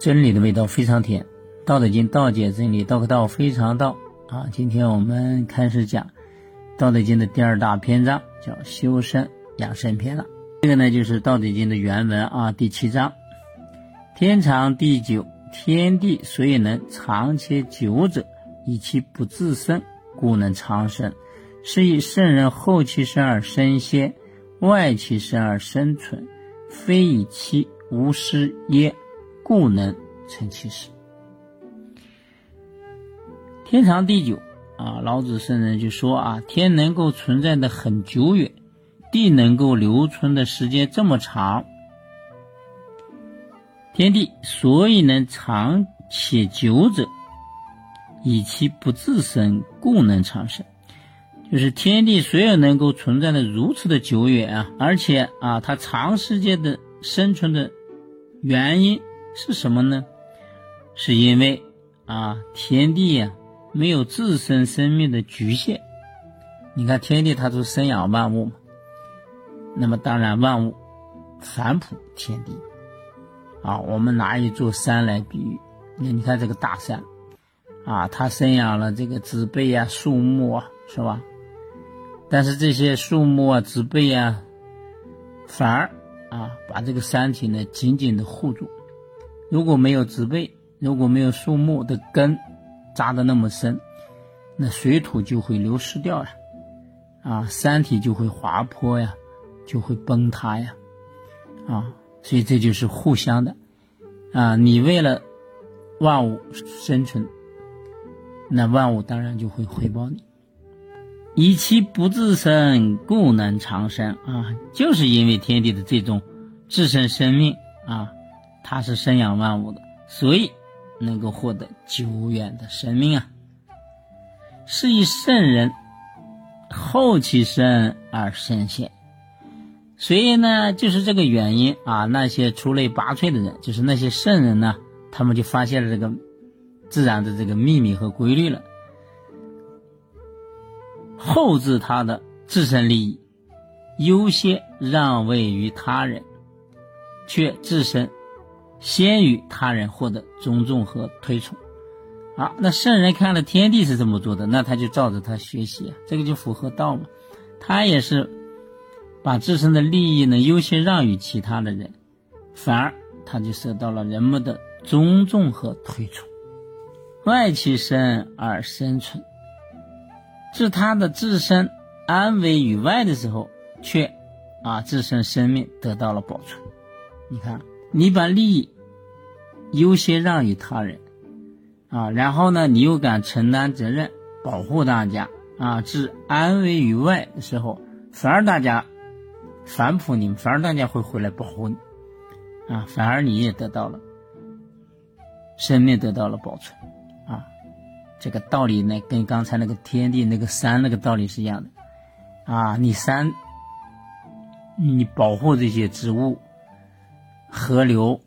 真理的味道非常甜，《道德经》道解真理，道可道非常道啊！今天我们开始讲《道德经》的第二大篇章，叫修身养生篇了。这个呢，就是《道德经》的原文啊，第七章：天长地久，天地所以能长且久者，以其不自生，故能长生。是以圣人后其身而身先，外其身而生存，非以其无失耶？故能成其事。天长地久啊，老子圣人就说啊，天能够存在的很久远，地能够留存的时间这么长，天地所以能长且久者，以其不自生，故能长生。就是天地所有能够存在的如此的久远啊，而且啊，它长时间的生存的原因。是什么呢？是因为啊，天地呀没有自身生命的局限。你看天地它都生养万物嘛，那么当然万物反哺天地啊。我们拿一座山来比喻，那你看这个大山啊，它生养了这个植被啊、树木啊，是吧？但是这些树木啊、植被啊，反而啊把这个山体呢紧紧的护住。如果没有植被，如果没有树木的根扎的那么深，那水土就会流失掉呀，啊，山体就会滑坡呀，就会崩塌呀，啊，所以这就是互相的，啊，你为了万物生存，那万物当然就会回报你。以其不自生，故能长生啊，就是因为天地的这种自身生命啊。他是生养万物的，所以能够获得久远的生命啊。是以圣人后其身而身先，所以呢，就是这个原因啊。那些出类拔萃的人，就是那些圣人呢，他们就发现了这个自然的这个秘密和规律了，后置他的自身利益，优先让位于他人，却自身。先于他人获得尊重和推崇，好，那圣人看了天地是这么做的，那他就照着他学习啊，这个就符合道嘛。他也是把自身的利益呢优先让与其他的人，反而他就受到了人们的尊重和推崇。外其身而生存，是他的自身安危于外的时候，却啊自身生命得到了保存。你看。你把利益优先让与他人，啊，然后呢，你又敢承担责任，保护大家，啊，置安危于外的时候，反而大家反哺你，反而大家会回来保护你，啊，反而你也得到了生命得到了保存，啊，这个道理呢，跟刚才那个天地那个山那个道理是一样的，啊，你山，你保护这些植物。河流，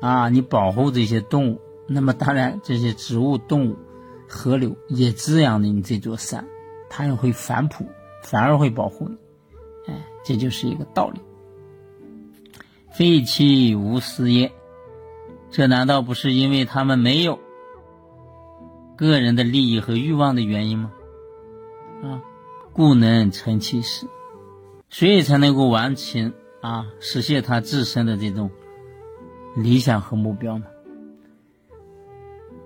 啊，你保护这些动物，那么当然这些植物、动物、河流也滋养了你这座山，它也会反哺，反而会保护你，哎，这就是一个道理。废弃无私耶？这难道不是因为他们没有个人的利益和欲望的原因吗？啊，故能成其事，所以才能够完成啊，实现他自身的这种。理想和目标呢？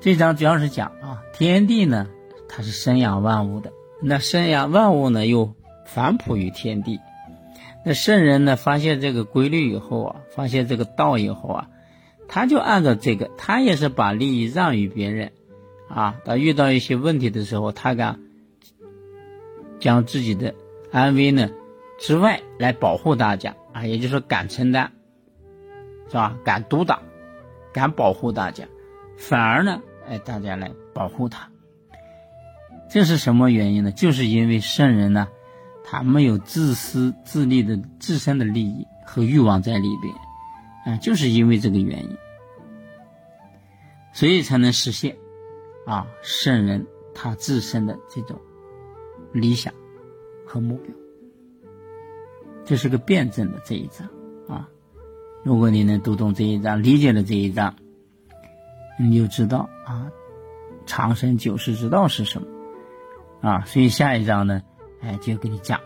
这章主要是讲啊，天地呢，它是生养万物的。那生养万物呢，又反哺于天地。那圣人呢，发现这个规律以后啊，发现这个道以后啊，他就按照这个，他也是把利益让与别人啊。他遇到一些问题的时候，他敢将自己的安危呢之外来保护大家啊，也就是说敢承担。是吧？敢督导，敢保护大家，反而呢，哎，大家来保护他，这是什么原因呢？就是因为圣人呢，他没有自私自利的自身的利益和欲望在里边，啊，就是因为这个原因，所以才能实现啊，圣人他自身的这种理想和目标。这是个辩证的这一章啊。如果你能读懂这一章，理解了这一章，你就知道啊，长生久世之道是什么。啊。所以下一章呢，哎，就给你讲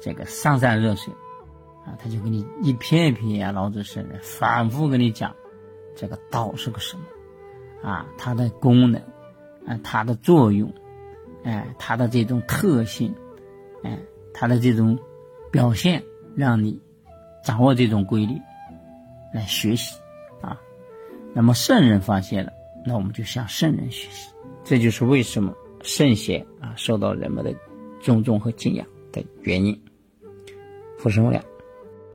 这个上善若水。啊，他就给你一篇一篇啊，老子是反复跟你讲这个道是个什么。啊，它的功能啊，它的作用，哎，它的这种特性，哎，它的这种表现，让你掌握这种规律。来学习。啊那么圣人发现了，那我们就向圣人学习。这就是为什么圣贤啊受到人们的尊重和敬仰的原因。福生无量。